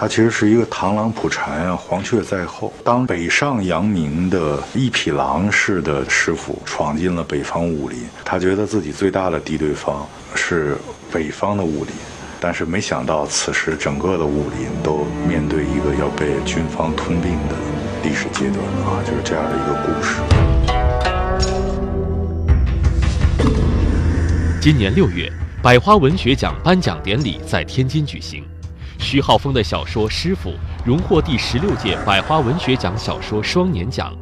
他其实是一个螳螂捕蝉啊，黄雀在后。当北上扬名的一匹狼似的师傅闯进了北方武林，他觉得自己最大的敌对方是北方的武林，但是没想到此时整个的武林都面对一个要被军方吞并的历史阶段啊，就是这样的一个故事。今年六月。百花文学奖颁奖典礼在天津举行，徐浩峰的小说《师傅》荣获第十六届百花文学奖小说双年奖。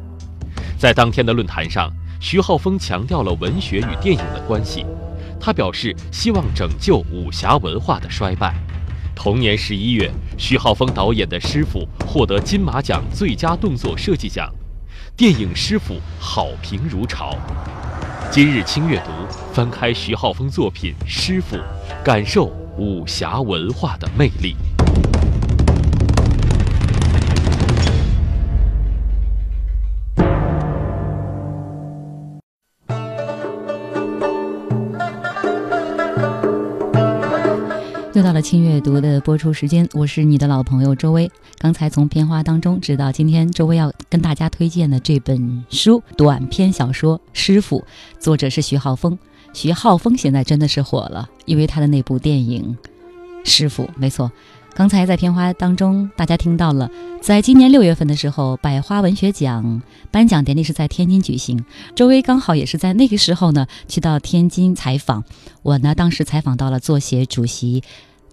在当天的论坛上，徐浩峰强调了文学与电影的关系。他表示希望拯救武侠文化的衰败。同年十一月，徐浩峰导演的《师傅》获得金马奖最佳动作设计奖，电影《师傅》好评如潮。今日轻阅读，翻开徐浩峰作品《师傅》，感受武侠文化的魅力。又到了轻阅读的播出时间，我是你的老朋友周薇。刚才从片花当中知道，今天周薇要跟大家推荐的这本书——短篇小说《师傅》，作者是徐浩峰。徐浩峰现在真的是火了，因为他的那部电影《师傅》。没错，刚才在片花当中大家听到了，在今年六月份的时候，百花文学奖颁奖典礼是在天津举行。周薇刚好也是在那个时候呢，去到天津采访。我呢，当时采访到了作协主席。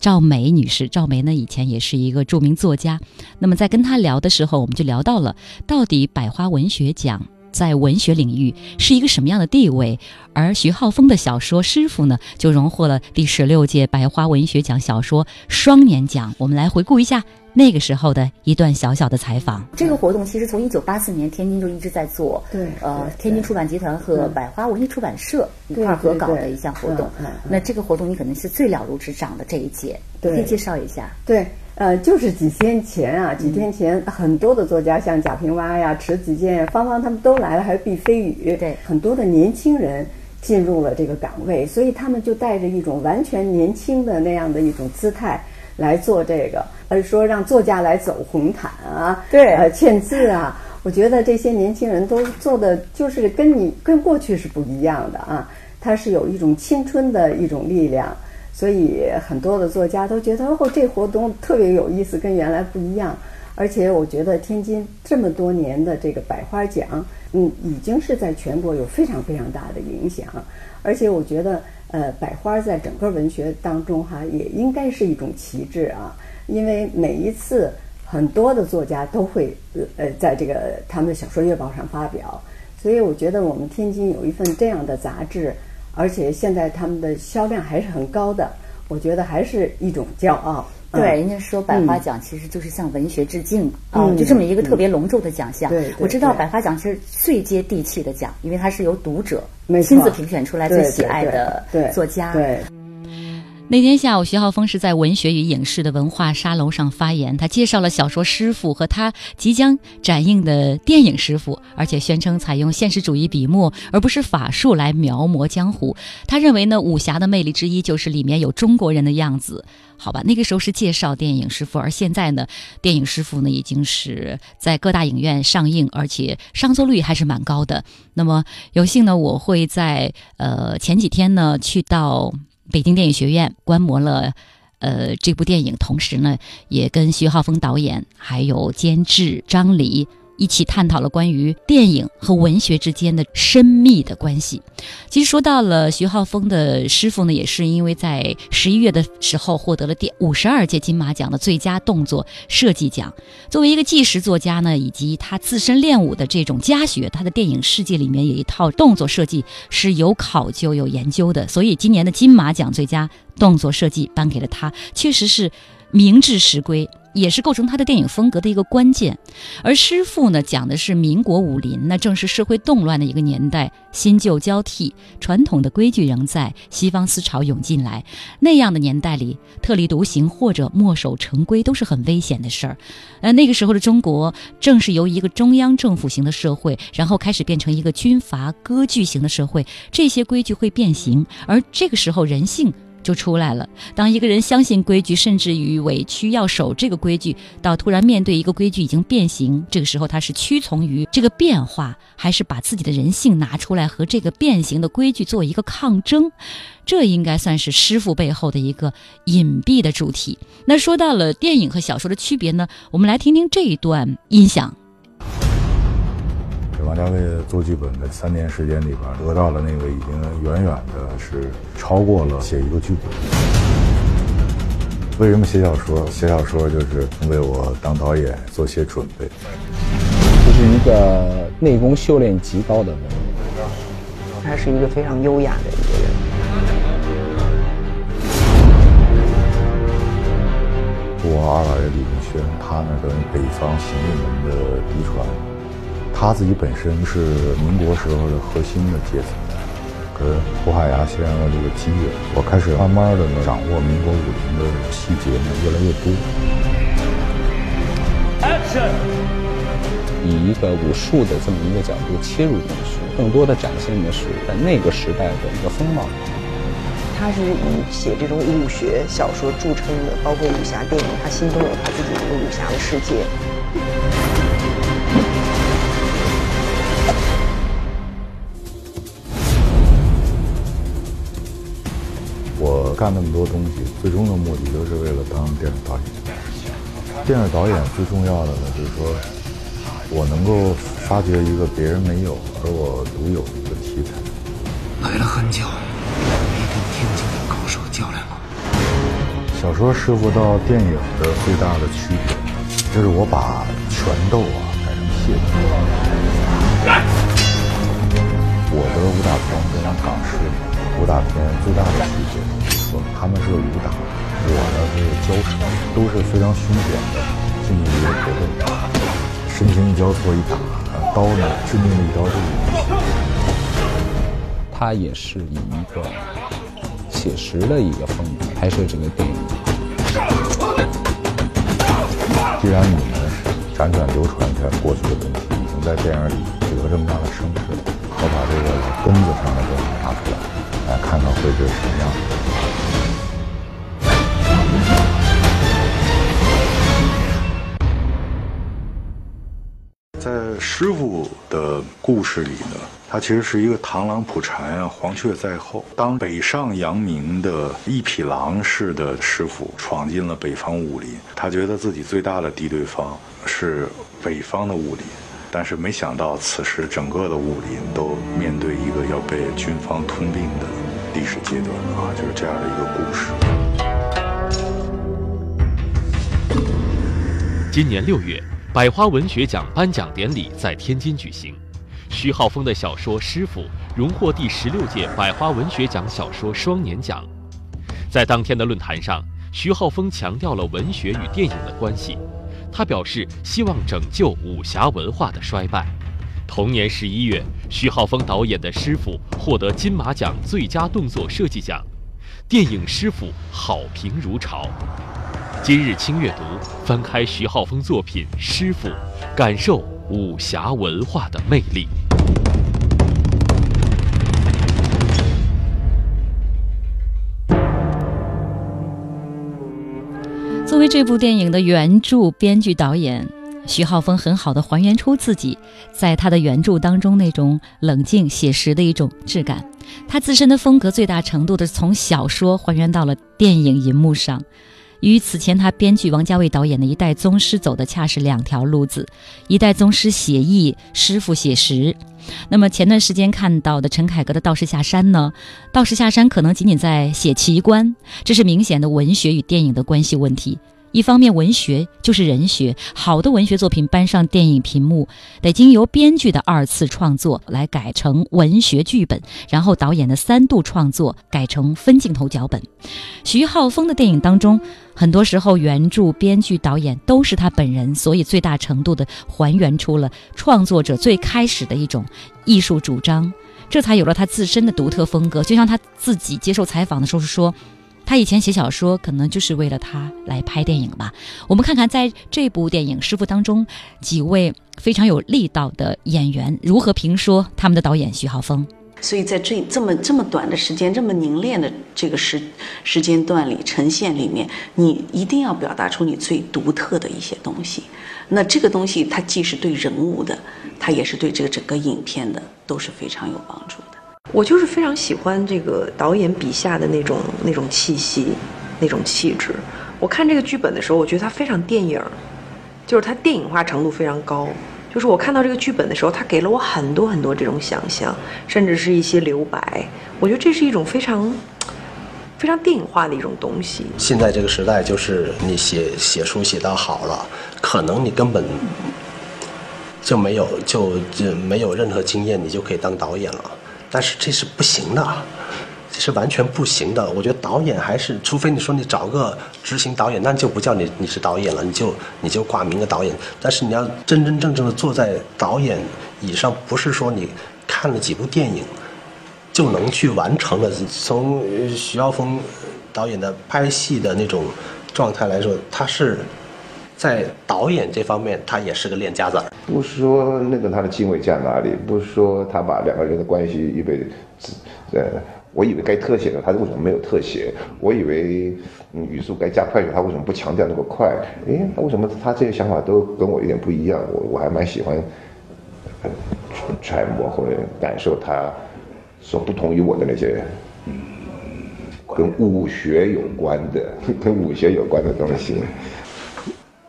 赵梅女士，赵梅呢以前也是一个著名作家。那么在跟她聊的时候，我们就聊到了到底百花文学奖在文学领域是一个什么样的地位。而徐浩峰的小说《师傅》呢，就荣获了第十六届百花文学奖小说双年奖。我们来回顾一下。那个时候的一段小小的采访。这个活动其实从一九八四年天津就一直在做，对，呃，天津出版集团和百花文艺出版社一块合搞的一项活动。那这个活动你可能是最了如指掌的这一届，可以介绍一下。对，呃，就是几天前啊，几天前很多的作家，像贾平凹呀、迟子建呀、芳芳他们都来了，还有毕飞宇，对，很多的年轻人进入了这个岗位，所以他们就带着一种完全年轻的那样的一种姿态来做这个。而说让作家来走红毯啊，对，呃，签字啊，我觉得这些年轻人都做的就是跟你跟过去是不一样的啊，他是有一种青春的一种力量，所以很多的作家都觉得哦，这活动特别有意思，跟原来不一样。而且我觉得天津这么多年的这个百花奖，嗯，已经是在全国有非常非常大的影响，而且我觉得呃，百花在整个文学当中哈，也应该是一种旗帜啊。因为每一次很多的作家都会呃在这个他们的小说月报上发表，所以我觉得我们天津有一份这样的杂志，而且现在他们的销量还是很高的，我觉得还是一种骄傲。对，人家说百花奖其实就是向文学致敬啊，就这么一个特别隆重的奖项。对，我知道百花奖其实最接地气的奖，因为它是由读者亲自评选出来最喜爱的作家。对。那天下午，徐浩峰是在文学与影视的文化沙龙上发言，他介绍了小说《师傅》和他即将展映的电影《师傅》，而且宣称采用现实主义笔墨而不是法术来描摹江湖。他认为呢，武侠的魅力之一就是里面有中国人的样子。好吧，那个时候是介绍电影《师傅》，而现在呢，电影《师傅》呢已经是在各大影院上映，而且上座率还是蛮高的。那么有幸呢，我会在呃前几天呢去到。北京电影学院观摩了，呃，这部电影，同时呢，也跟徐浩峰导演还有监制张黎。一起探讨了关于电影和文学之间的深密的关系。其实说到了徐浩峰的师傅呢，也是因为在十一月的时候获得了第五十二届金马奖的最佳动作设计奖。作为一个纪实作家呢，以及他自身练武的这种家学，他的电影世界里面有一套动作设计是有考究、有研究的。所以今年的金马奖最佳动作设计颁给了他，确实是名至实归。也是构成他的电影风格的一个关键。而师傅呢，讲的是民国武林，那正是社会动乱的一个年代，新旧交替，传统的规矩仍在，西方思潮涌进来，那样的年代里，特立独行或者墨守成规都是很危险的事儿。呃，那个时候的中国正是由一个中央政府型的社会，然后开始变成一个军阀割据型的社会，这些规矩会变形，而这个时候人性。就出来了。当一个人相信规矩，甚至于委屈要守这个规矩，到突然面对一个规矩已经变形，这个时候他是屈从于这个变化，还是把自己的人性拿出来和这个变形的规矩做一个抗争？这应该算是师傅背后的一个隐蔽的主题。那说到了电影和小说的区别呢？我们来听听这一段音响。王家卫做剧本的三年时间里边，得到了那个已经远远的是超过了写一个剧本。为什么写小说？写小说就是为我当导演做些准备。这是一个内功修炼极高的人，他是一个非常优雅的一个人。我二老爷李文轩，他呢等于北方行运门的嫡传。他自己本身是民国时候的核心的阶层，跟胡海牙先生的这个机缘，我开始慢慢的呢掌握民国武林的细节呢越来越多。Action！以一个武术的这么一个角度切入进去，更多的展现的是在那个时代的一个风貌。他是以写这种武学小说著称的，包括武侠电影，他心中有他自己一个武侠的世界。干那么多东西，最终的目的都是为了当电影导演。电影导演最重要的呢，就是说我能够发掘一个别人没有而我独有的一个题材。来了很久，没跟天津的高手较量过。小说师傅到电影的最大的区别，就是我把拳斗啊改成械斗。我的武打片跟港式武打片最大的区别。他们是武打，我呢是交手，都是非常凶险的近距离搏斗，身形一交错一打，刀呢致命的一刀就。他也是以一个写实的一个风格拍摄这个电影。既然你们辗转流传在过去的东西已经在电影里取得这么大的声势，我把这个根子上的东西拿出来，来看看会是什么样师傅的故事里呢，他其实是一个螳螂捕蝉啊，黄雀在后。当北上扬名的一匹狼式的师傅闯进了北方武林，他觉得自己最大的敌对方是北方的武林，但是没想到此时整个的武林都面对一个要被军方吞并的历史阶段啊，就是这样的一个故事。今年六月。百花文学奖颁奖典礼在天津举行，徐浩峰的小说《师傅》荣获第十六届百花文学奖小说双年奖。在当天的论坛上，徐浩峰强调了文学与电影的关系。他表示希望拯救武侠文化的衰败。同年十一月，徐浩峰导演的《师傅》获得金马奖最佳动作设计奖，电影《师傅》好评如潮。今日轻阅读，翻开徐浩峰作品《师傅》，感受武侠文化的魅力。作为这部电影的原著、编剧、导演，徐浩峰很好的还原出自己在他的原著当中那种冷静写实的一种质感。他自身的风格最大程度的从小说还原到了电影银幕上。与此前他编剧王家卫导演的一代宗师走的恰是两条路子，一代宗师写意，师傅写实。那么前段时间看到的陈凯歌的《道士下山》呢？《道士下山》可能仅仅在写奇观，这是明显的文学与电影的关系问题。一方面，文学就是人学，好的文学作品搬上电影屏幕，得经由编剧的二次创作来改成文学剧本，然后导演的三度创作改成分镜头脚本。徐浩峰的电影当中，很多时候原著、编剧、导演都是他本人，所以最大程度的还原出了创作者最开始的一种艺术主张，这才有了他自身的独特风格。就像他自己接受采访的时候说。他以前写小说，可能就是为了他来拍电影吧。我们看看在这部电影《师傅》当中，几位非常有力道的演员如何评说他们的导演徐浩峰。所以在这这么这么短的时间、这么凝练的这个时时间段里呈现里面，你一定要表达出你最独特的一些东西。那这个东西，它既是对人物的，它也是对这个整个影片的，都是非常有帮助的。我就是非常喜欢这个导演笔下的那种那种气息，那种气质。我看这个剧本的时候，我觉得它非常电影，就是它电影化程度非常高。就是我看到这个剧本的时候，它给了我很多很多这种想象，甚至是一些留白。我觉得这是一种非常非常电影化的一种东西。现在这个时代，就是你写写书写到好了，可能你根本就没有就就没有任何经验，你就可以当导演了。但是这是不行的，这是完全不行的。我觉得导演还是，除非你说你找个执行导演，那就不叫你你是导演了，你就你就挂名个导演。但是你要真真正正的坐在导演椅上，不是说你看了几部电影就能去完成的。从徐浩峰导演的拍戏的那种状态来说，他是。在导演这方面，他也是个练家子。不说那个他的敬畏在哪里，不说他把两个人的关系预备，呃，我以为该特写的，他为什么没有特写？我以为语速该加快的，他为什么不强调那么快？诶，为什么他这些想法都跟我有点不一样？我我还蛮喜欢揣摩或者感受他所不同于我的那些，跟武学有关的，跟武学有关的东西。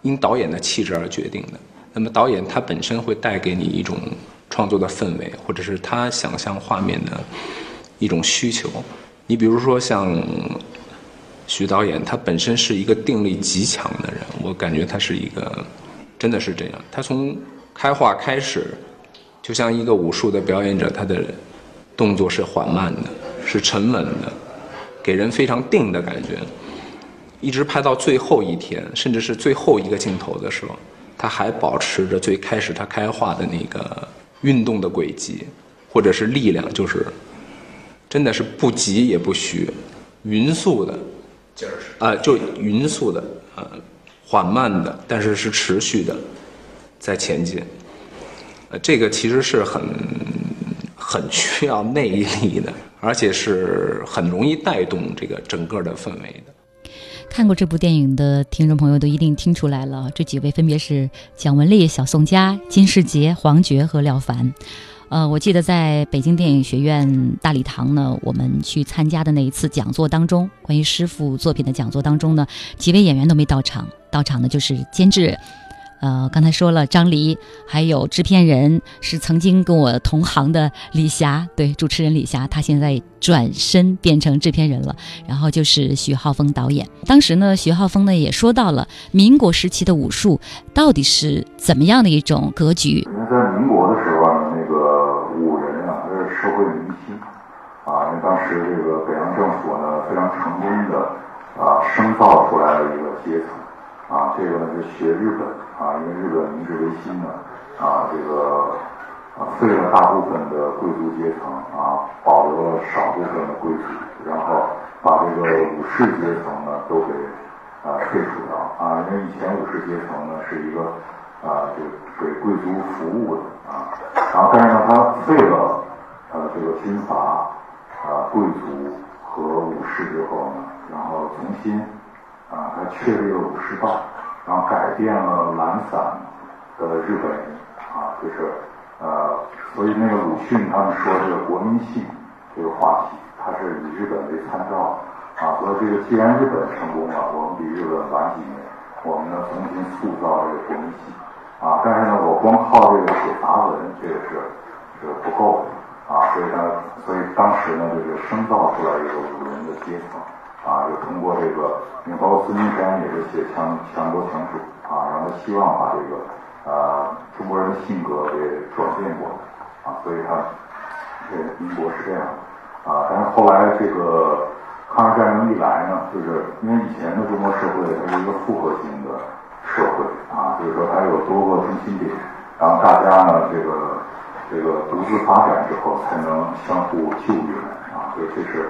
因导演的气质而决定的。那么导演他本身会带给你一种创作的氛围，或者是他想象画面的一种需求。你比如说像徐导演，他本身是一个定力极强的人，我感觉他是一个真的是这样。他从开画开始，就像一个武术的表演者，他的动作是缓慢的，是沉稳的，给人非常定的感觉。一直拍到最后一天，甚至是最后一个镜头的时候，他还保持着最开始他开画的那个运动的轨迹，或者是力量，就是真的是不急也不徐，匀速的劲儿啊，就匀速的呃，缓慢的，但是是持续的在前进。呃，这个其实是很 很需要内力的，而且是很容易带动这个整个的氛围的。看过这部电影的听众朋友都一定听出来了，这几位分别是蒋雯丽、小宋佳、金世杰、黄觉和廖凡。呃，我记得在北京电影学院大礼堂呢，我们去参加的那一次讲座当中，关于师傅作品的讲座当中呢，几位演员都没到场，到场的就是监制。呃，刚才说了张黎，还有制片人是曾经跟我同行的李霞，对，主持人李霞，她现在转身变成制片人了。然后就是徐浩峰导演。当时呢，徐浩峰呢也说到了民国时期的武术到底是怎么样的一种格局。因为在民国的时候啊，那个武人啊，这是社会明星啊，因为当时这个北洋政府呢非常成功的啊生造出来了一个阶层。啊，这个呢是学日本啊，因为日本明治维新呢，啊，这个啊废了大部分的贵族阶层啊，保留了少部分的贵族，然后把这个武士阶层呢都给啊废除掉啊，因为以前武士阶层呢是一个啊就给贵族服务的啊，然后但是呢他废了呃这个军阀啊贵族和武士之后呢，然后重新。啊，他确立了武士道，然后改变了懒散的日本人啊，就是呃，所以那个鲁迅他们说这个国民性这个话题，他是以日本为参照啊，所以这个既然日本成功了，我们比日本晚几年，我们呢重新塑造这个国民性啊，但是呢，我光靠这个写杂文，这个是是不够的啊，所以呢，所以当时呢，就是生造出来一个武人的阶层。啊，就通过这个，因为包括孙中山也是写强强国强属啊，然后希望把这个呃中国人的性格给转变过来啊，所以他这民国是这样啊，但是后来这个抗日战争一来呢，就是因为以前的中国社会它是一个复合型的社会啊，就是说它有多个中心点，然后大家呢这个这个独自发展之后才能相互救援啊，所以这是。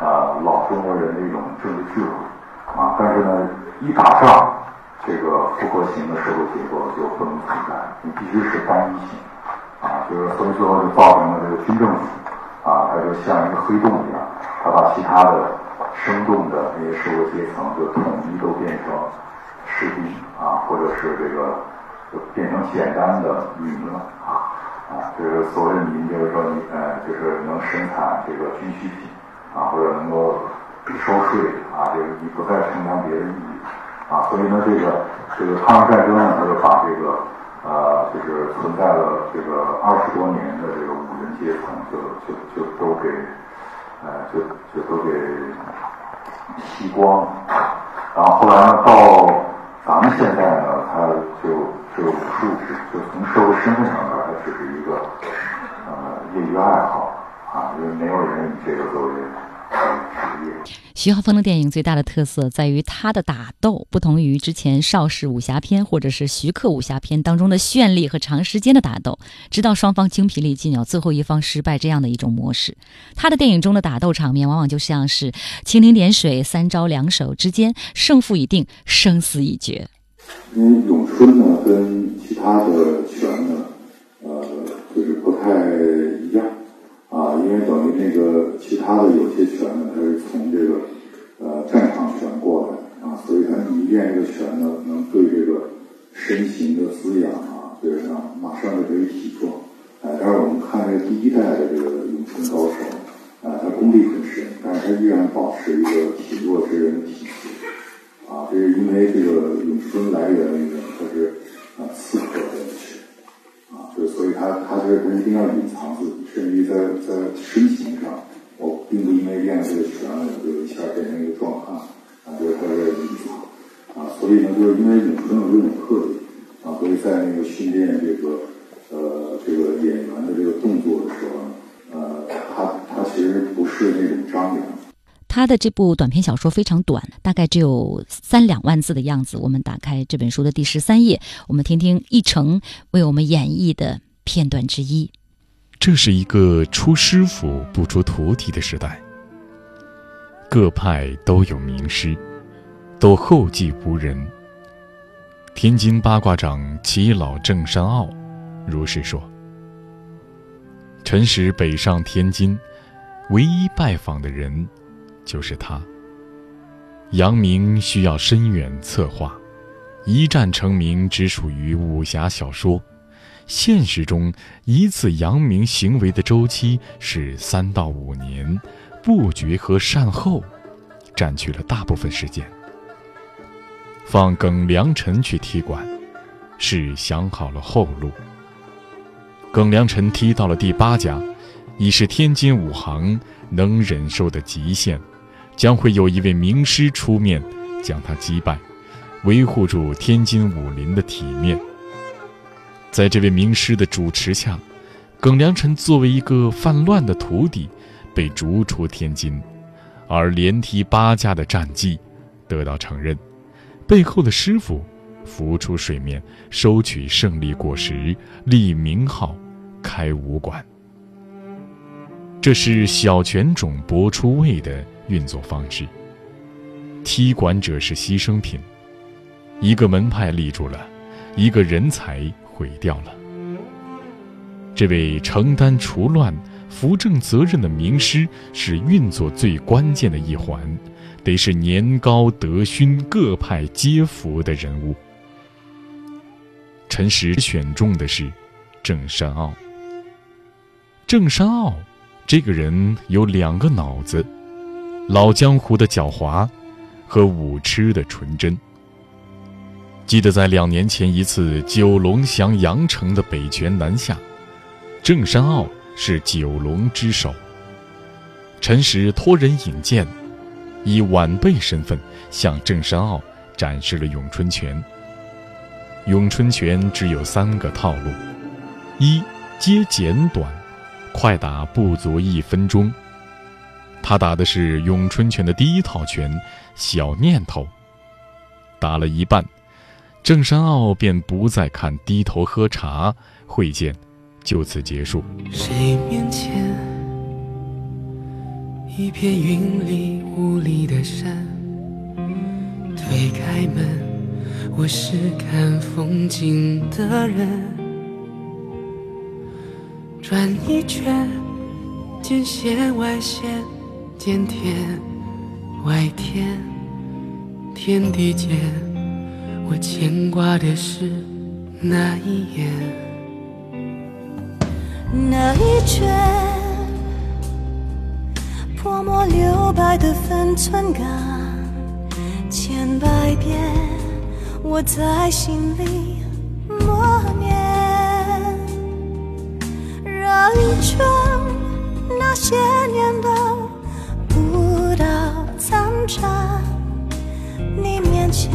啊，老中国人的一种政治智慧啊，但是呢，一打仗，这个复合型的社会结构就不能存在，你必须是单一性啊，就是所以最后就造成了这个军政府啊，它就像一个黑洞一样，它把其他的生动的那些社会阶层就统一都变成士兵啊，或者是这个就变成简单的民了啊啊，就是所谓民，就是说你呃，就是能生产这个军需品。啊，或者能够收税啊，这个你不再承担别的义务啊，所以呢，这个这个抗日战争呢，它就把这个呃，就是存在了这个二十多年的这个五人阶层，就就就都给呃，就就都给吸光，然后后来呢，到咱们现在呢，它就这个武术就从社会身份上来，它只是一个呃业余爱好啊，因为没有人以这个作为。徐浩峰的电影最大的特色在于他的打斗不同于之前邵氏武侠片或者是徐克武侠片当中的绚丽和长时间的打斗，直到双方精疲力尽，了，最后一方失败这样的一种模式。他的电影中的打斗场面往往就像是蜻蜓点水，三招两手之间，胜负已定，生死已决。因为咏春呢，跟其他的拳呢，呃，就是不太。啊，因为等于那个其他的有些拳呢，它是从这个呃战场拳过来啊，所以它你练这个拳呢，能对这个身形的滋养啊，对上马上就可以体壮。哎，但是我们看这第一代的这个咏春高手，啊，他功力很深，但是他依然保持一个体弱之人的体质。啊，这是因为这个咏春来源于它是啊刺客的。啊，就所以他他是不一定要隐藏自己。甚至于在在身形上，我并不因为练这个拳，我就一下变成一个壮汉，啊，就是他的隐藏，啊，所以呢，就是因为咏春有这种特点，啊，所以在那个训练这个呃这个演员的这个动作的时候，呃，他他其实不是那种张扬。他的这部短篇小说非常短，大概只有三两万字的样子。我们打开这本书的第十三页，我们听听一成为我们演绎的片段之一。这是一个出师傅不出徒弟的时代，各派都有名师，都后继无人。天津八卦掌齐老郑山傲如是说。陈实北上天津，唯一拜访的人就是他。杨明需要深远策划，一战成名只属于武侠小说。现实中，一次扬名行为的周期是三到五年，布局和善后占据了大部分时间。放耿良辰去踢馆，是想好了后路。耿良辰踢到了第八家，已是天津武行能忍受的极限，将会有一位名师出面将他击败，维护住天津武林的体面。在这位名师的主持下，耿良辰作为一个犯乱的徒弟，被逐出天津，而连踢八家的战绩得到承认，背后的师傅浮出水面，收取胜利果实，立名号，开武馆。这是小拳种搏出位的运作方式。踢馆者是牺牲品，一个门派立住了，一个人才。毁掉了。这位承担除乱、扶正责任的名师，是运作最关键的一环，得是年高德勋、各派皆服的人物。陈实选中的是郑山傲。郑山傲这个人有两个脑子：老江湖的狡猾，和武痴的纯真。记得在两年前一次九龙降阳城的北拳南下，郑山傲是九龙之首。陈实托人引荐，以晚辈身份向郑山傲展示了咏春拳。咏春拳只有三个套路：一接简短，快打不足一分钟。他打的是咏春拳的第一套拳“小念头”，打了一半，郑山傲便不再看，低头喝茶。会见就此结束。谁面前一片云里雾里的山，推开门，我是看风景的人，转一圈，见线外线。见天外天，天地间，我牵挂的是那一眼，那一圈泼墨留白的分寸感，千百遍我在心里默念，绕一圈那些年的。站，你面前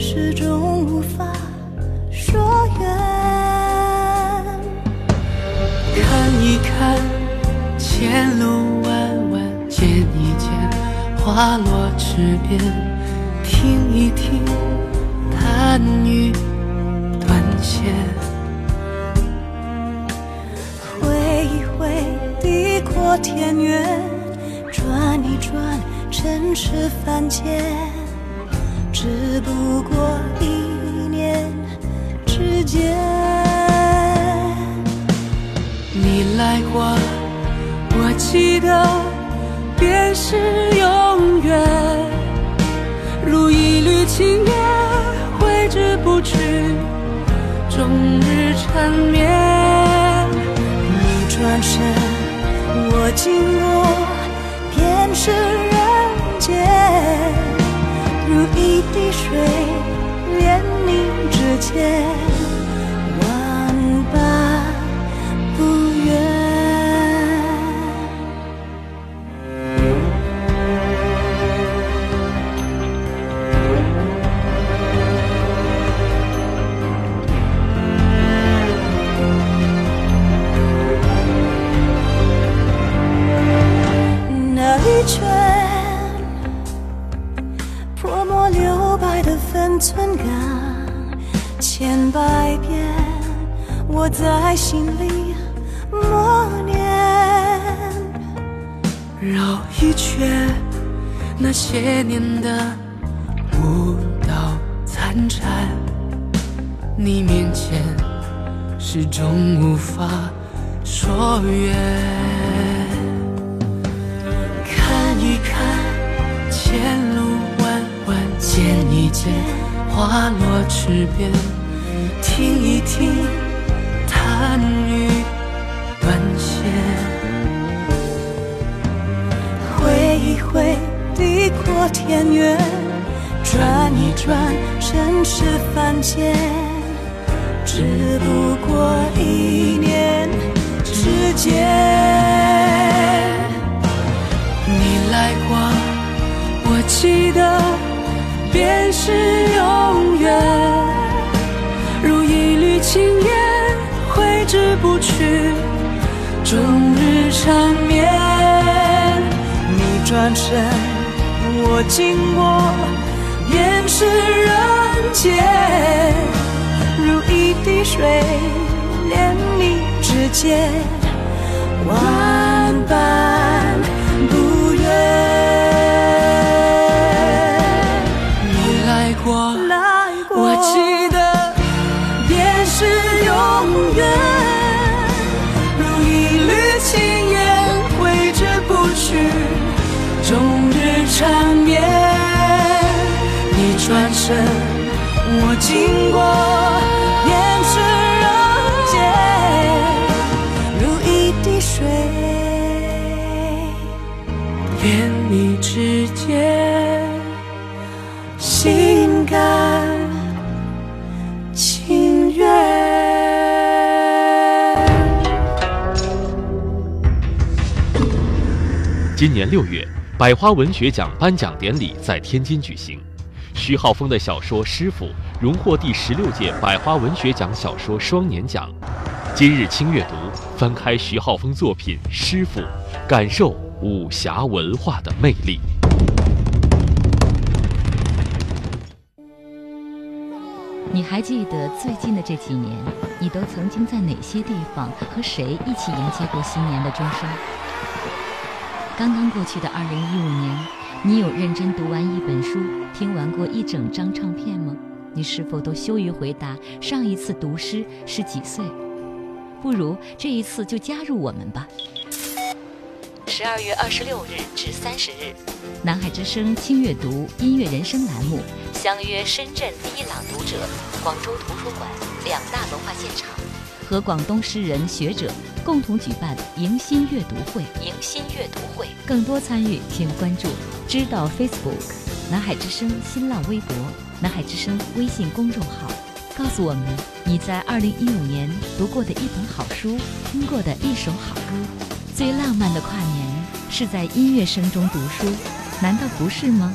始终无法说远。看一看前路弯弯，见一见花落池边，听一听弹雨断线，挥一挥地阔天远，转一转。尘世凡间，只不过一念之间。你来过，我记得，便是永远。如一缕青烟，挥之不去，终日缠绵。你转身，我经过，便是。如一滴水，连你指尖。寸感，千百遍，我在心里默念。绕一圈，那些年的舞蹈残蝉，你面前始终无法说远。看一看前路弯弯，见一见。花落池边，听一听弹雨断弦，挥一挥地阔天远，转一转尘世凡间，只不过一念之间。你来过，我记得。便是永远，如一缕青烟，挥之不去，终日缠绵。你转身，我经过，便是人间，如一滴水，连你指尖，万般六月。百花文学奖颁奖典礼在天津举行，徐浩峰的小说《师傅》荣获第十六届百花文学奖小说双年奖。今日轻阅读，翻开徐浩峰作品《师傅》，感受武侠文化的魅力。你还记得最近的这几年，你都曾经在哪些地方和谁一起迎接过新年的钟声？刚刚过去的二零一五年，你有认真读完一本书、听完过一整张唱片吗？你是否都羞于回答上一次读诗是几岁？不如这一次就加入我们吧。十二月二十六日至三十日，南海之声轻阅读音乐人生栏目相约深圳第一朗读者、广州图书馆两大文化现场，和广东诗人学者共同举办迎新阅读会。迎新阅读会，更多参与请关注知道 Facebook、南海之声新浪微博、南海之声微信公众号，告诉我们你在二零一五年读过的一本好书，听过的一首好歌。最浪漫的跨年是在音乐声中读书，难道不是吗？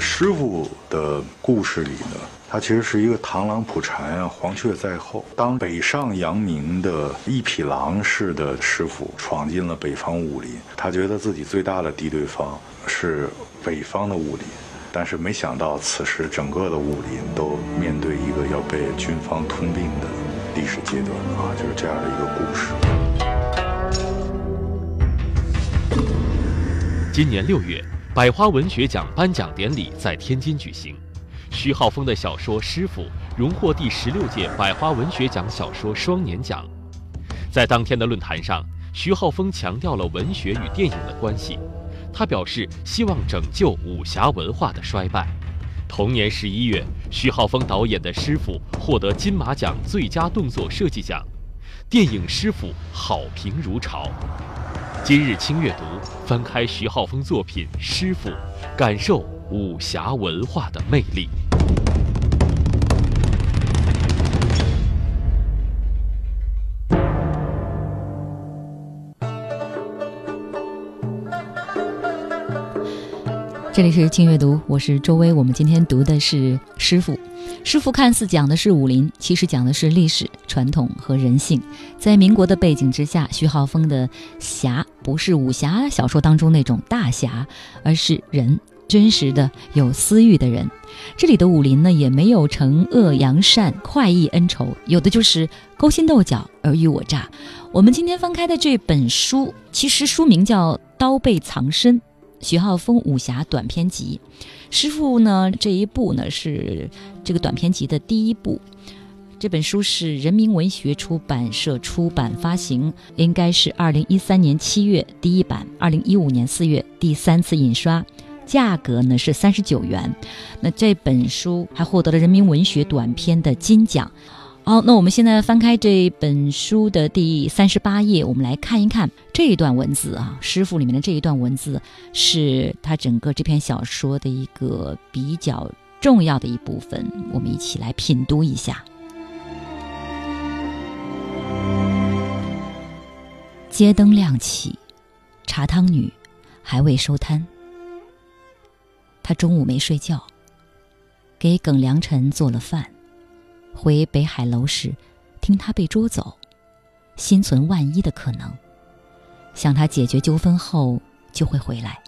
师傅的故事里呢，他其实是一个螳螂捕蝉啊，黄雀在后。当北上扬名的一匹狼似的师傅闯进了北方武林，他觉得自己最大的敌对方是北方的武林，但是没想到此时整个的武林都面对一个要被军方吞并的。历史阶段啊，就是这样的一个故事。今年六月，百花文学奖颁奖典礼在天津举行，徐浩峰的小说《师傅》荣获第十六届百花文学奖小说双年奖。在当天的论坛上，徐浩峰强调了文学与电影的关系，他表示希望拯救武侠文化的衰败。同年十一月，徐浩峰导演的《师傅》获得金马奖最佳动作设计奖，电影《师傅》好评如潮。今日轻阅读，翻开徐浩峰作品《师傅》，感受武侠文化的魅力。这里是轻阅读，我是周薇。我们今天读的是《师傅》，《师傅》看似讲的是武林，其实讲的是历史传统和人性。在民国的背景之下，徐浩峰的侠不是武侠小说当中那种大侠，而是人，真实的有私欲的人。这里的武林呢，也没有惩恶扬善、快意恩仇，有的就是勾心斗角、尔虞我诈。我们今天翻开的这本书，其实书名叫《刀背藏身》。徐浩峰武侠短篇集，师傅呢？这一部呢是这个短篇集的第一部。这本书是人民文学出版社出版发行，应该是二零一三年七月第一版，二零一五年四月第三次印刷，价格呢是三十九元。那这本书还获得了人民文学短篇的金奖。好，那我们现在翻开这本书的第三十八页，我们来看一看这一段文字啊，师傅里面的这一段文字是他整个这篇小说的一个比较重要的一部分，我们一起来品读一下。街灯亮起，茶汤女还未收摊。他中午没睡觉，给耿良辰做了饭。回北海楼时，听他被捉走，心存万一的可能。想他解决纠纷后就会回来。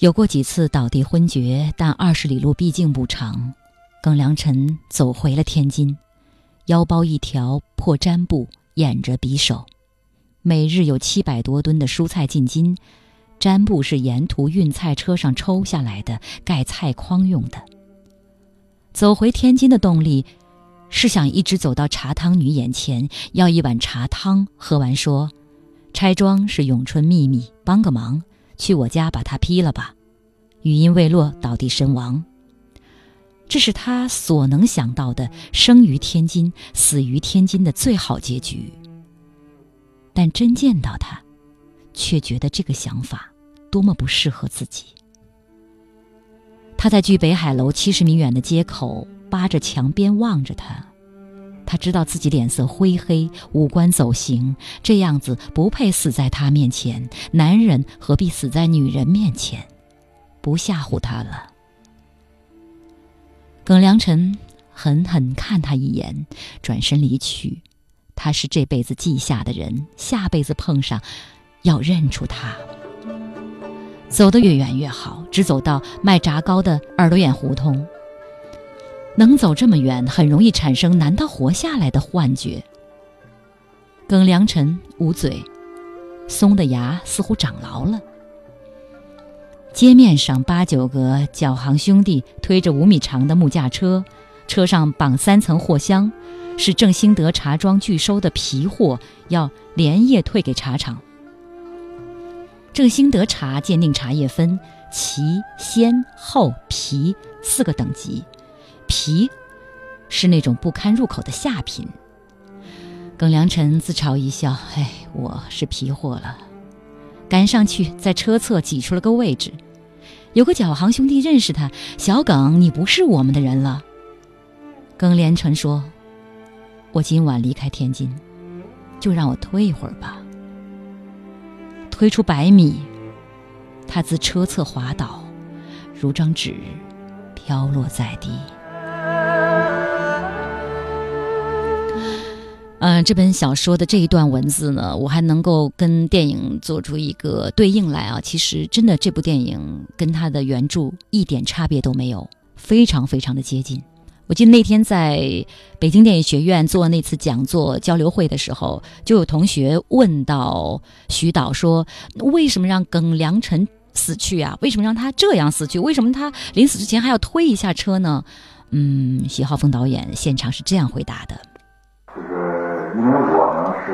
有过几次倒地昏厥，但二十里路毕竟不长。耿良辰走回了天津，腰包一条破毡布掩着匕首。每日有七百多吨的蔬菜进京，毡布是沿途运菜车上抽下来的，盖菜筐用的。走回天津的动力，是想一直走到茶汤女眼前，要一碗茶汤，喝完说：“拆装是咏春秘密，帮个忙，去我家把它劈了吧。”语音未落，倒地身亡。这是他所能想到的生于天津、死于天津的最好结局。但真见到他，却觉得这个想法多么不适合自己。他在距北海楼七十米远的街口扒着墙边望着他，他知道自己脸色灰黑，五官走形，这样子不配死在他面前。男人何必死在女人面前？不吓唬他了。耿良辰狠狠看他一眼，转身离去。他是这辈子记下的人，下辈子碰上，要认出他。走得越远越好，只走到卖炸糕的耳朵眼胡同。能走这么远，很容易产生“难道活下来”的幻觉。耿良辰捂嘴，松的牙似乎长牢了。街面上八九个脚行兄弟推着五米长的木架车，车上绑三层货箱，是正兴德茶庄拒收的皮货，要连夜退给茶厂。正兴德茶鉴定茶叶分齐、鲜、厚、皮四个等级，皮是那种不堪入口的下品。耿良辰自嘲一笑：“哎，我是皮货了。”赶上去，在车侧挤出了个位置。有个脚行兄弟认识他，小耿，你不是我们的人了。耿连成说：“我今晚离开天津，就让我推一会儿吧。”推出百米，他自车侧滑倒，如张纸飘落在地。嗯，这本小说的这一段文字呢，我还能够跟电影做出一个对应来啊。其实，真的这部电影跟它的原著一点差别都没有，非常非常的接近。我记得那天在北京电影学院做那次讲座交流会的时候，就有同学问到徐导说：“为什么让耿良辰死去啊？为什么让他这样死去？为什么他临死之前还要推一下车呢？”嗯，徐浩峰导演现场是这样回答的。就是因为我呢是，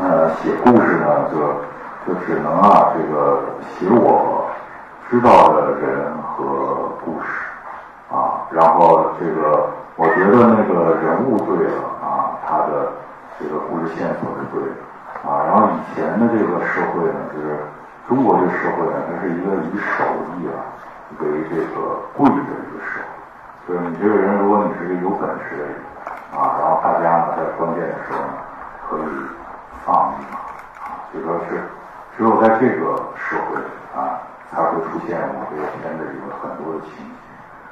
呃，写故事呢就就只能啊这个写我知道的人和故事啊，然后这个我觉得那个人物对了啊，他的这个故事线索是对的啊，然后以前的这个社会呢，就是中国这个社会呢，它是一个以手艺啊为这个贵的一个社会，就是你这个人，如果你是一个有本事的人。啊，然后大家呢，在关键的时候呢，可以放一马，啊，就说是只有在这个社会啊，才会出现我这个片子里面很多的情节，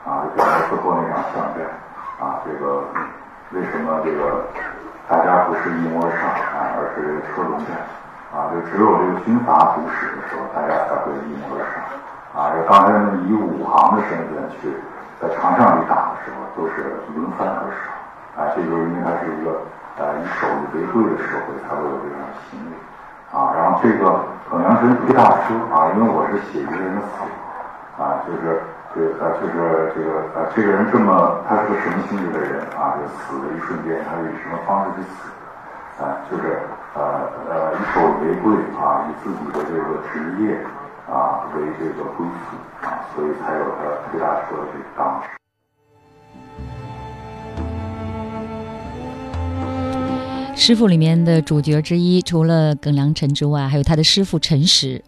啊，就比如最后那场巷战，啊，这个为什么这个大家不是一拥而上啊，而是车轮战，啊，就只有这个军阀主使的时候，大家才会一拥而上，啊，就刚才以武行的身份去在场上里打的时候，都是轮番而上。啊，这就是因为它是一个呃以手艺为贵的社会，才会有这种行为啊。然后这个耿良辰推大车啊，因为我是写一个人的死啊，就是这呃就是这个呃这个人这么他是个什么性质的人啊？就死的一瞬间，他是以什么方式去死啊？就是呃呃以手为贵啊，以自己的这个职业啊为这个归宿啊，所以才有了推大车这个当时。师傅里面的主角之一，除了耿良辰之外，还有他的师傅陈实。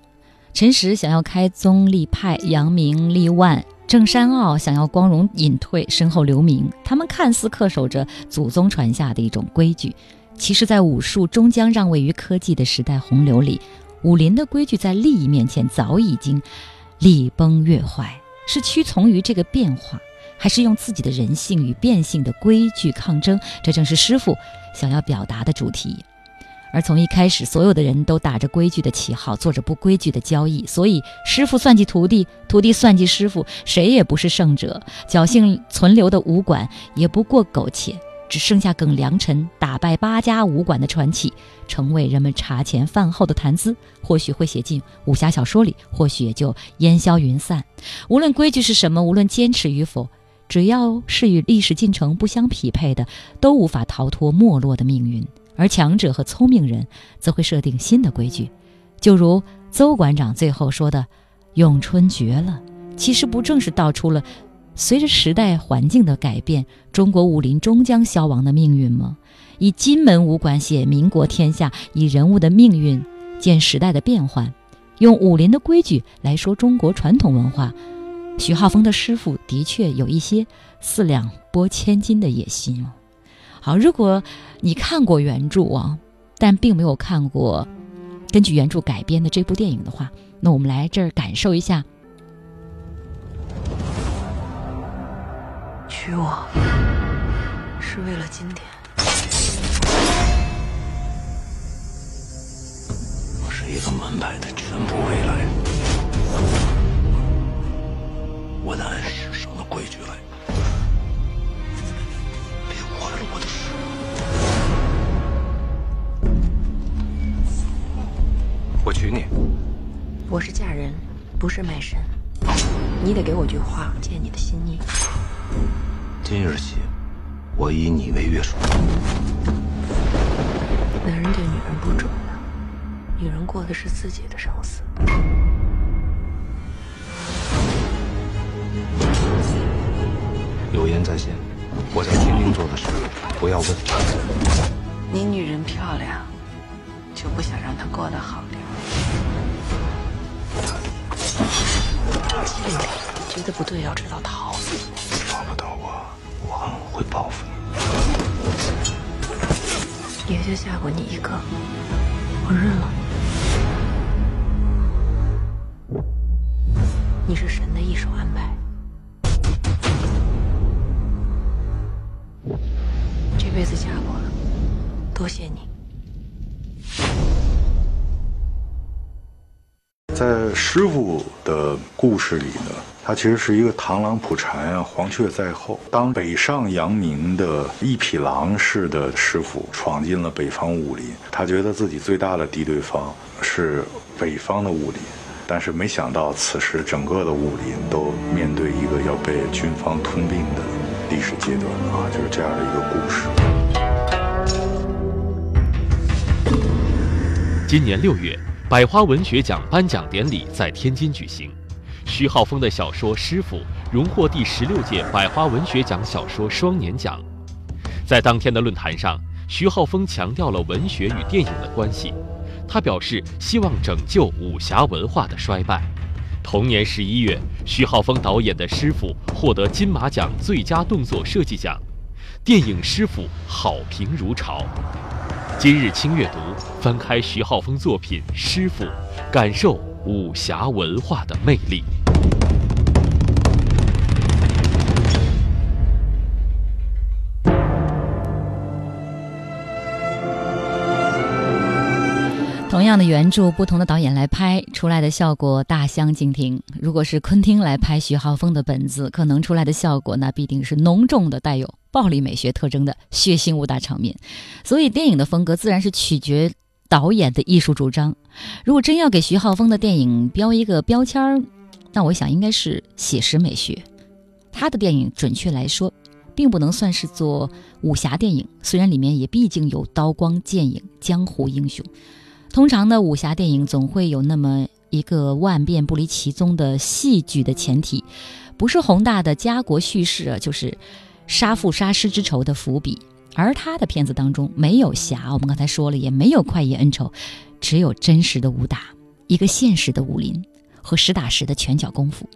陈实想要开宗立派、扬名立万，郑山傲想要光荣隐退、身后留名。他们看似恪守着祖宗传下的一种规矩，其实，在武术终将让位于科技的时代洪流里，武林的规矩在利益面前早已经礼崩乐坏，是屈从于这个变化。还是用自己的人性与变性的规矩抗争，这正是师傅想要表达的主题。而从一开始，所有的人都打着规矩的旗号，做着不规矩的交易，所以师傅算计徒弟，徒弟算计师傅，谁也不是胜者。侥幸存留的武馆也不过苟且，只剩下耿良辰打败八家武馆的传奇，成为人们茶前饭后的谈资。或许会写进武侠小说里，或许也就烟消云散。无论规矩是什么，无论坚持与否。只要是与历史进程不相匹配的，都无法逃脱没落的命运。而强者和聪明人则会设定新的规矩，就如邹馆长最后说的：“咏春绝了。”其实不正是道出了，随着时代环境的改变，中国武林终将消亡的命运吗？以金门武馆写民国天下，以人物的命运见时代的变换，用武林的规矩来说中国传统文化。徐浩峰的师傅的确有一些四两拨千斤的野心哦。好，如果你看过原著啊，但并没有看过根据原著改编的这部电影的话，那我们来这儿感受一下。娶我是为了今天。我是一个门派的全部未来，我得按世上的规矩来，我娶你。我是嫁人，不是卖身。你得给我句话，见你的心意。今日起，我以你为约束。男人对女人不重要，女人过的是自己的生死。有言在先，我在天津做的事，不要问。你女人漂亮，就不想让她过得好点？觉得不对要知道逃。抓不到我，我会报复你。也就嫁过你一个，我认了。你是神的一手安排。这辈子嫁过了，多谢你。在师傅的故事里呢，他其实是一个螳螂捕蝉啊，黄雀在后。当北上扬名的一匹狼似的师傅闯进了北方武林，他觉得自己最大的敌对方是北方的武林，但是没想到此时整个的武林都面对一个要被军方吞并的历史阶段啊，就是这样的一个故事。今年六月。百花文学奖颁奖典礼在天津举行，徐浩峰的小说《师傅》荣获第十六届百花文学奖小说双年奖。在当天的论坛上，徐浩峰强调了文学与电影的关系。他表示希望拯救武侠文化的衰败。同年十一月，徐浩峰导演的《师傅》获得金马奖最佳动作设计奖，电影《师傅》好评如潮。今日轻阅读，翻开徐浩峰作品《师傅》，感受武侠文化的魅力。同样的原著，不同的导演来拍出来的效果大相径庭。如果是昆汀来拍徐浩峰的本子，可能出来的效果那必定是浓重的带有暴力美学特征的血腥武打场面。所以电影的风格自然是取决导演的艺术主张。如果真要给徐浩峰的电影标一个标签儿，那我想应该是写实美学。他的电影准确来说，并不能算是做武侠电影，虽然里面也毕竟有刀光剑影、江湖英雄。通常呢武侠电影总会有那么一个万变不离其宗的戏剧的前提，不是宏大的家国叙事啊，就是杀父杀师之仇的伏笔。而他的片子当中没有侠，我们刚才说了，也没有快意恩仇，只有真实的武打，一个现实的武林和实打实的拳脚功夫。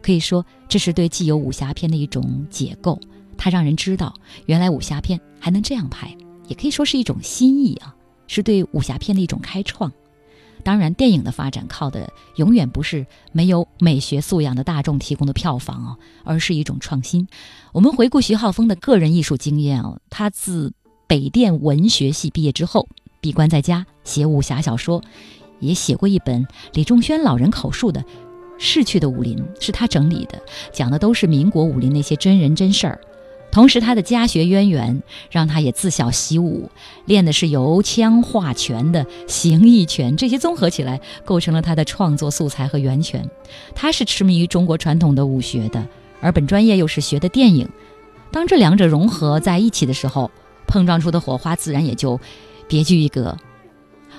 可以说，这是对既有武侠片的一种解构，它让人知道原来武侠片还能这样拍，也可以说是一种新意啊。是对武侠片的一种开创，当然，电影的发展靠的永远不是没有美学素养的大众提供的票房哦，而是一种创新。我们回顾徐浩峰的个人艺术经验哦，他自北电文学系毕业之后，闭关在家写武侠小说，也写过一本李仲轩老人口述的《逝去的武林》，是他整理的，讲的都是民国武林那些真人真事儿。同时，他的家学渊源让他也自小习武，练的是由枪画拳的形意拳，这些综合起来构成了他的创作素材和源泉。他是痴迷于中国传统的武学的，而本专业又是学的电影。当这两者融合在一起的时候，碰撞出的火花自然也就别具一格。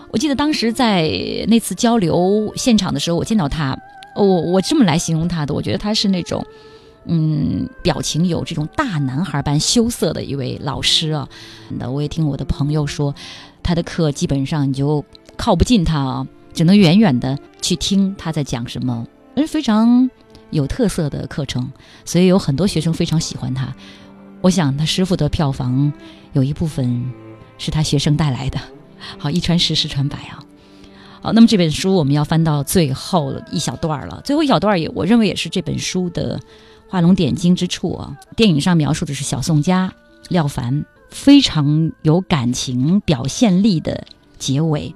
我记得当时在那次交流现场的时候，我见到他，我我这么来形容他的，我觉得他是那种，嗯，表情有这种大男孩般羞涩的一位老师啊。那我也听我的朋友说，他的课基本上你就靠不近他啊，只能远远的去听他在讲什么，而非常有特色的课程，所以有很多学生非常喜欢他。我想他师傅的票房有一部分是他学生带来的。好，一传十，十传百啊！好，那么这本书我们要翻到最后一小段了。最后一小段也，我认为也是这本书的画龙点睛之处啊。电影上描述的是小宋佳廖凡非常有感情表现力的结尾。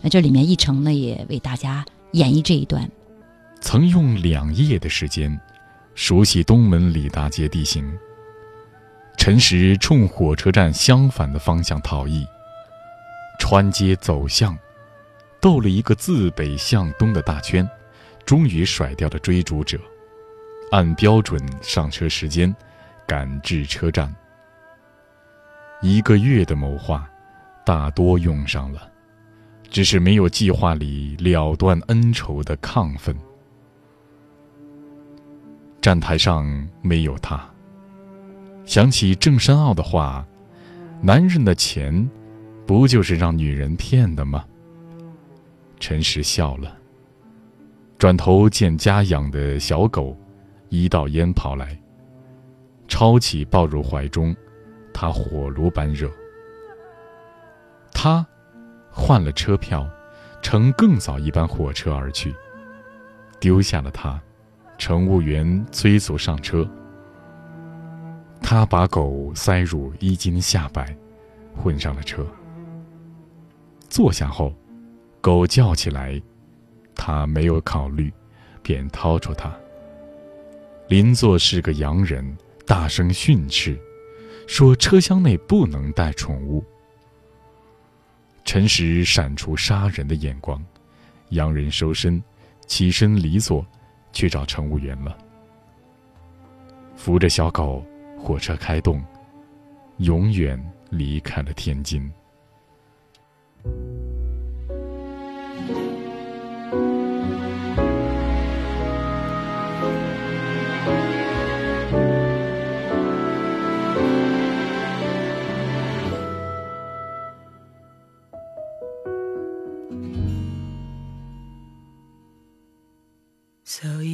那这里面一成呢也为大家演绎这一段。曾用两夜的时间熟悉东门李大街地形。陈实冲火车站相反的方向逃逸。穿街走巷，兜了一个自北向东的大圈，终于甩掉了追逐者，按标准上车时间赶至车站。一个月的谋划，大多用上了，只是没有计划里了断恩仇的亢奋。站台上没有他，想起郑山傲的话：“男人的钱。”不就是让女人骗的吗？陈实笑了，转头见家养的小狗，一道烟跑来，抄起抱入怀中，他火炉般热。他换了车票，乘更早一班火车而去，丢下了他，乘务员催促上车。他把狗塞入衣襟下摆，混上了车。坐下后，狗叫起来，他没有考虑，便掏出它。邻座是个洋人，大声训斥，说车厢内不能带宠物。陈实闪出杀人的眼光，洋人收身，起身离座，去找乘务员了。扶着小狗，火车开动，永远离开了天津。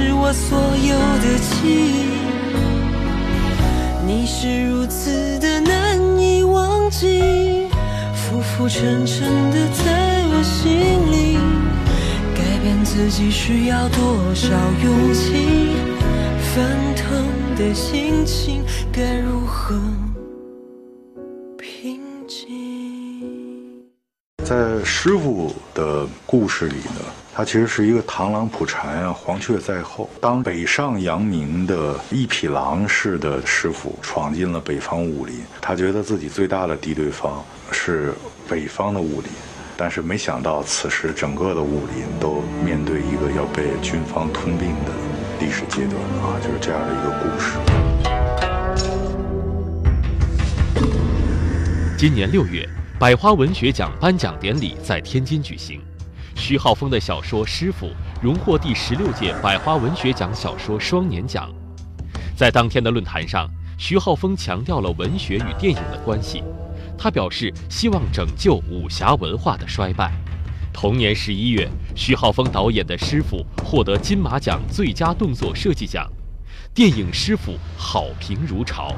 是我所有的记忆。你是如此的难以忘记，浮浮沉沉的在我心里。改变自己需要多少勇气？翻腾的心情该如何平静？在师傅的故事里呢，他其实是一个螳螂捕蝉啊，黄雀在后。当北上扬名的一匹狼似的师傅闯进了北方武林，他觉得自己最大的敌对方是北方的武林，但是没想到此时整个的武林都面对一个要被军方吞并的历史阶段啊，就是这样的一个故事。今年六月。百花文学奖颁奖典礼在天津举行，徐浩峰的小说《师傅》荣获第十六届百花文学奖小说双年奖。在当天的论坛上，徐浩峰强调了文学与电影的关系。他表示希望拯救武侠文化的衰败。同年十一月，徐浩峰导演的《师傅》获得金马奖最佳动作设计奖，电影《师傅》好评如潮。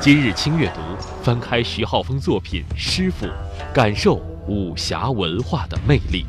今日轻阅读，翻开徐浩峰作品《师傅》，感受武侠文化的魅力。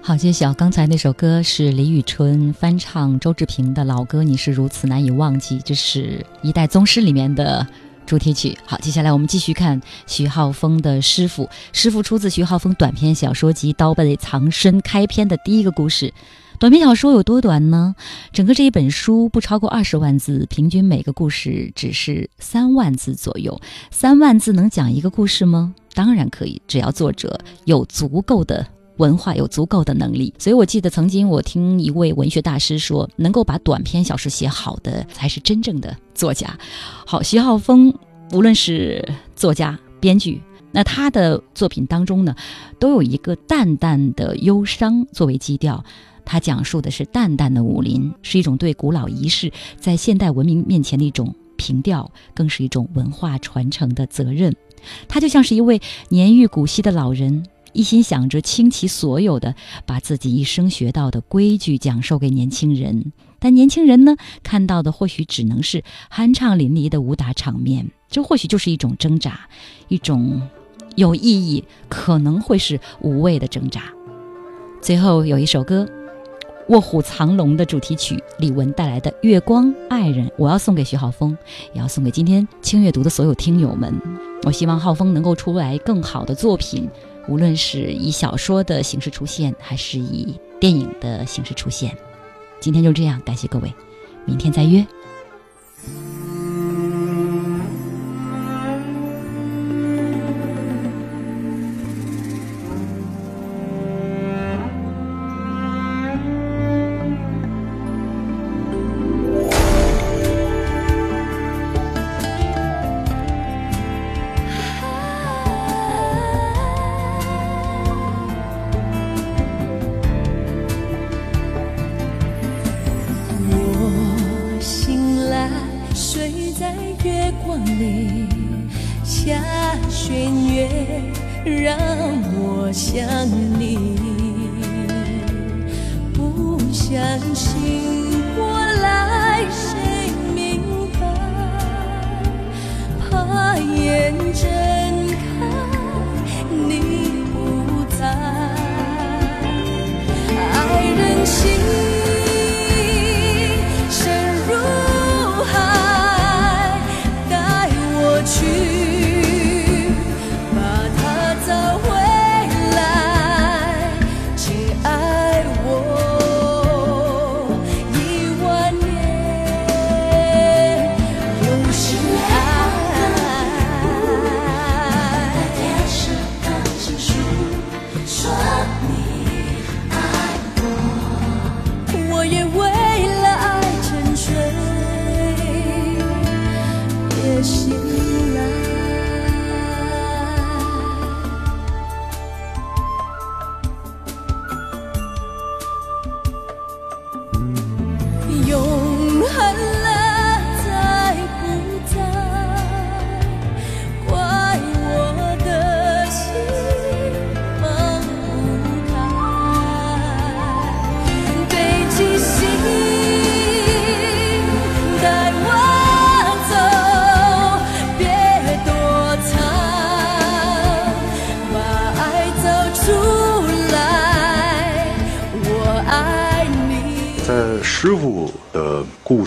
好，揭晓。刚才那首歌是李宇春翻唱周志平的老歌《你是如此难以忘记》，这是一代宗师里面的。主题曲好，接下来我们继续看徐浩峰的《师傅》。《师傅》出自徐浩峰短篇小说集《刀背藏身》开篇的第一个故事。短篇小说有多短呢？整个这一本书不超过二十万字，平均每个故事只是三万字左右。三万字能讲一个故事吗？当然可以，只要作者有足够的。文化有足够的能力，所以我记得曾经我听一位文学大师说，能够把短篇小说写好的才是真正的作家。好，徐浩峰无论是作家、编剧，那他的作品当中呢，都有一个淡淡的忧伤作为基调。他讲述的是淡淡的武林，是一种对古老仪式在现代文明面前的一种凭吊，更是一种文化传承的责任。他就像是一位年逾古稀的老人。一心想着倾其所有的把自己一生学到的规矩讲授给年轻人，但年轻人呢，看到的或许只能是酣畅淋漓的武打场面，这或许就是一种挣扎，一种有意义可能会是无谓的挣扎。最后有一首歌，《卧虎藏龙》的主题曲，李玟带来的《月光爱人》，我要送给徐浩峰，也要送给今天轻阅读的所有听友们。我希望浩峰能够出来更好的作品。无论是以小说的形式出现，还是以电影的形式出现，今天就这样，感谢各位，明天再约。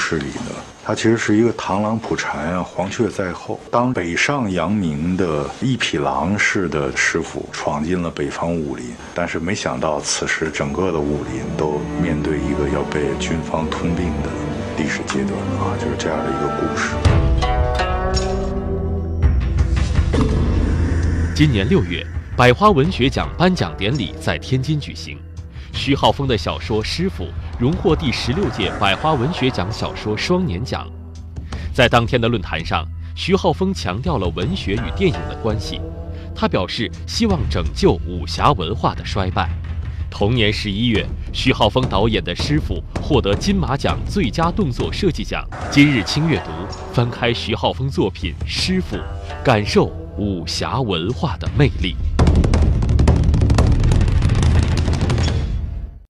故事里呢，他其实是一个螳螂捕蝉啊，黄雀在后。当北上扬名的一匹狼似的师傅闯进了北方武林，但是没想到此时整个的武林都面对一个要被军方吞并的历史阶段啊，就是这样的一个故事。今年六月，百花文学奖颁奖典礼在天津举行。徐浩峰的小说《师傅》荣获第十六届百花文学奖小说双年奖。在当天的论坛上，徐浩峰强调了文学与电影的关系。他表示希望拯救武侠文化的衰败。同年十一月，徐浩峰导演的《师傅》获得金马奖最佳动作设计奖。今日轻阅读，翻开徐浩峰作品《师傅》，感受武侠文化的魅力。